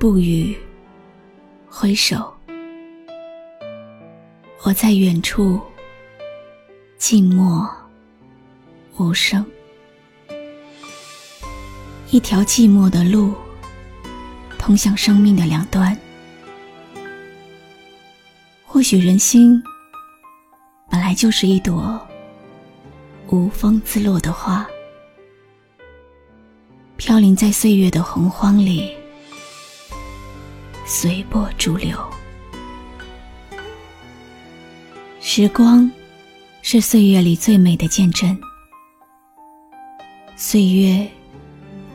不语，挥手。我在远处，静默无声。一条寂寞的路，通向生命的两端。或许人心本来就是一朵无风自落的花，飘零在岁月的洪荒里。随波逐流，时光是岁月里最美的见证，岁月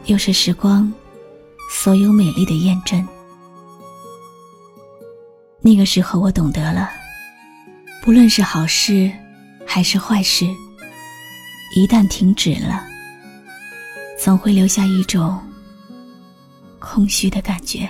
又是时光所有美丽的验证。那个时候，我懂得了，不论是好事还是坏事，一旦停止了，总会留下一种空虚的感觉。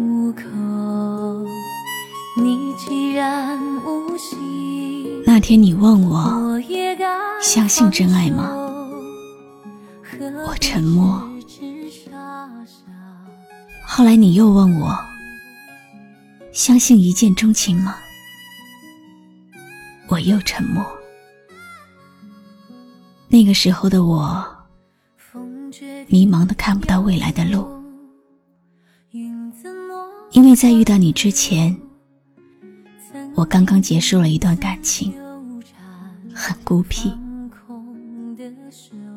那天你问我相信真爱吗？我沉默。后来你又问我相信一见钟情吗？我又沉默。那个时候的我，迷茫的看不到未来的路，因为在遇到你之前。我刚刚结束了一段感情，很孤僻，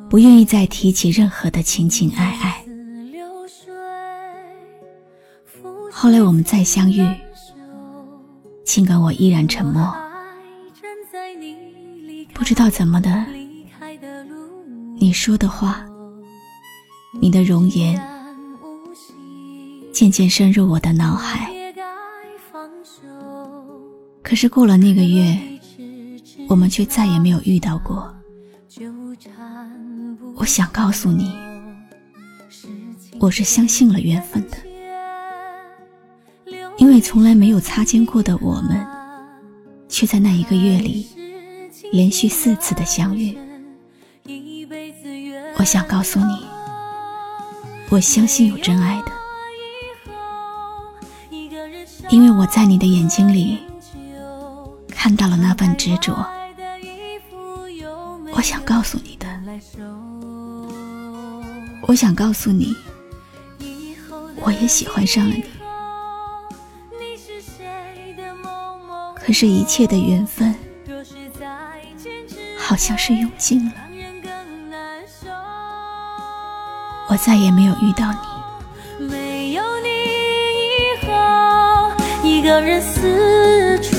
不愿意再提起任何的情情爱爱。后来我们再相遇，尽管我依然沉默，不知道怎么的，你说的话，你的容颜，渐渐深入我的脑海。可是过了那个月，我们却再也没有遇到过。我想告诉你，我是相信了缘分的，因为从来没有擦肩过的我们，却在那一个月里连续四次的相遇。我想告诉你，我相信有真爱的，因为我在你的眼睛里。看到了那份执着，我想告诉你的，我想告诉你，我也喜欢上了你。可是，一切的缘分好像是用尽了，我再也没有遇到你。没有你以后，一个人四处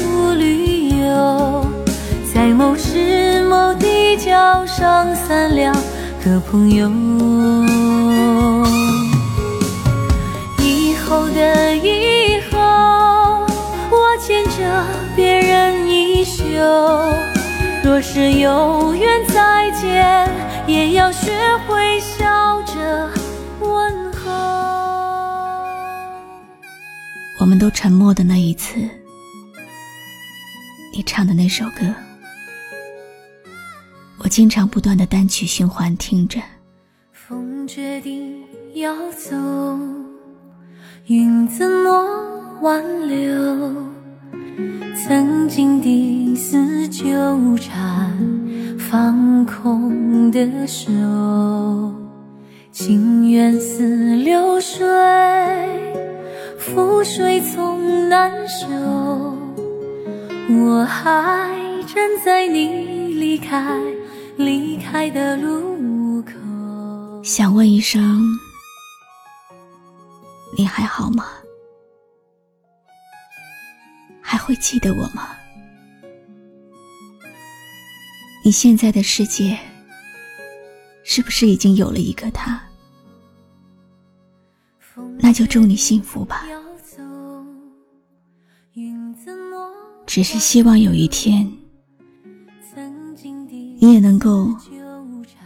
桥上三两个朋友。以后的以后，我牵着别人衣袖。若是有缘再见，也要学会笑着问候。我们都沉默的那一次，你唱的那首歌。我经常不断的单曲循环听着。风决定要走，云怎么挽留？曾经的丝纠缠，放空的手，情缘似流水，覆水从难收，我还站在你离开离开的路口。想问一声，你还好吗？还会记得我吗？你现在的世界，是不是已经有了一个他？那就祝你幸福吧。只是希望有一天，你也能够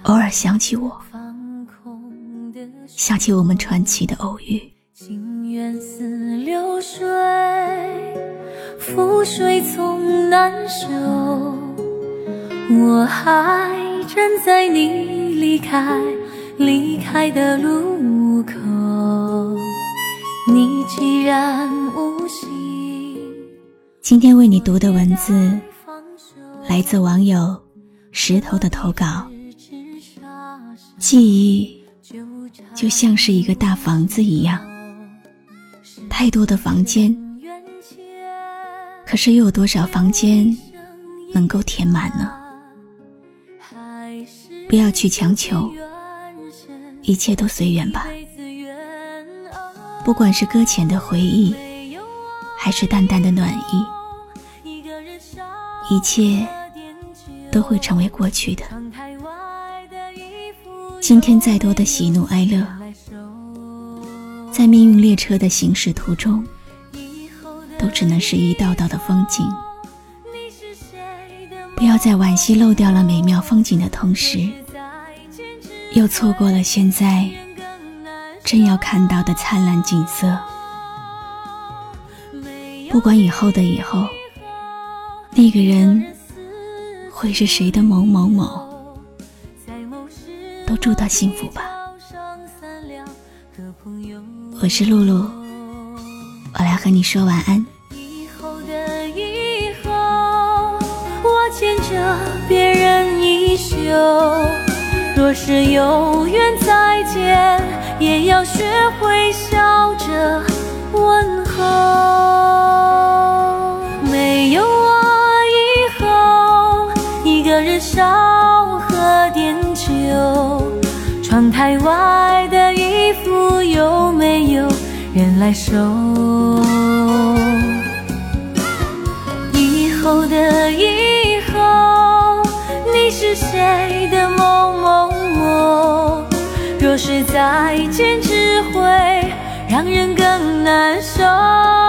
偶尔想起我，想起我们传奇的偶遇。情缘似流水，覆水总难收。我还站在你离开离开的路口。你既然无心，今天为你读的文字来自网友石头的投稿。记忆就像是一个大房子一样，太多的房间，可是又有多少房间能够填满呢？不要去强求，一切都随缘吧。不管是搁浅的回忆，还是淡淡的暖意，一切都会成为过去的。今天再多的喜怒哀乐，在命运列车的行驶途中，都只能是一道道的风景。不要在惋惜漏掉了美妙风景的同时，又错过了现在。正要看到的灿烂景色，不管以后的以后，那个人会是谁的某某某，都祝他幸福吧。我是露露，我来和你说晚安。以后的以后，我牵着别人衣袖。若是有缘再见，也要学会笑着问候。少喝点酒。窗台外的衣服有没有人来收？以后的以后，你是谁的某某某？若是再见，只会让人更难受。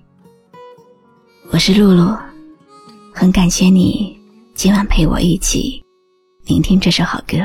我是露露，很感谢你今晚陪我一起聆听这首好歌。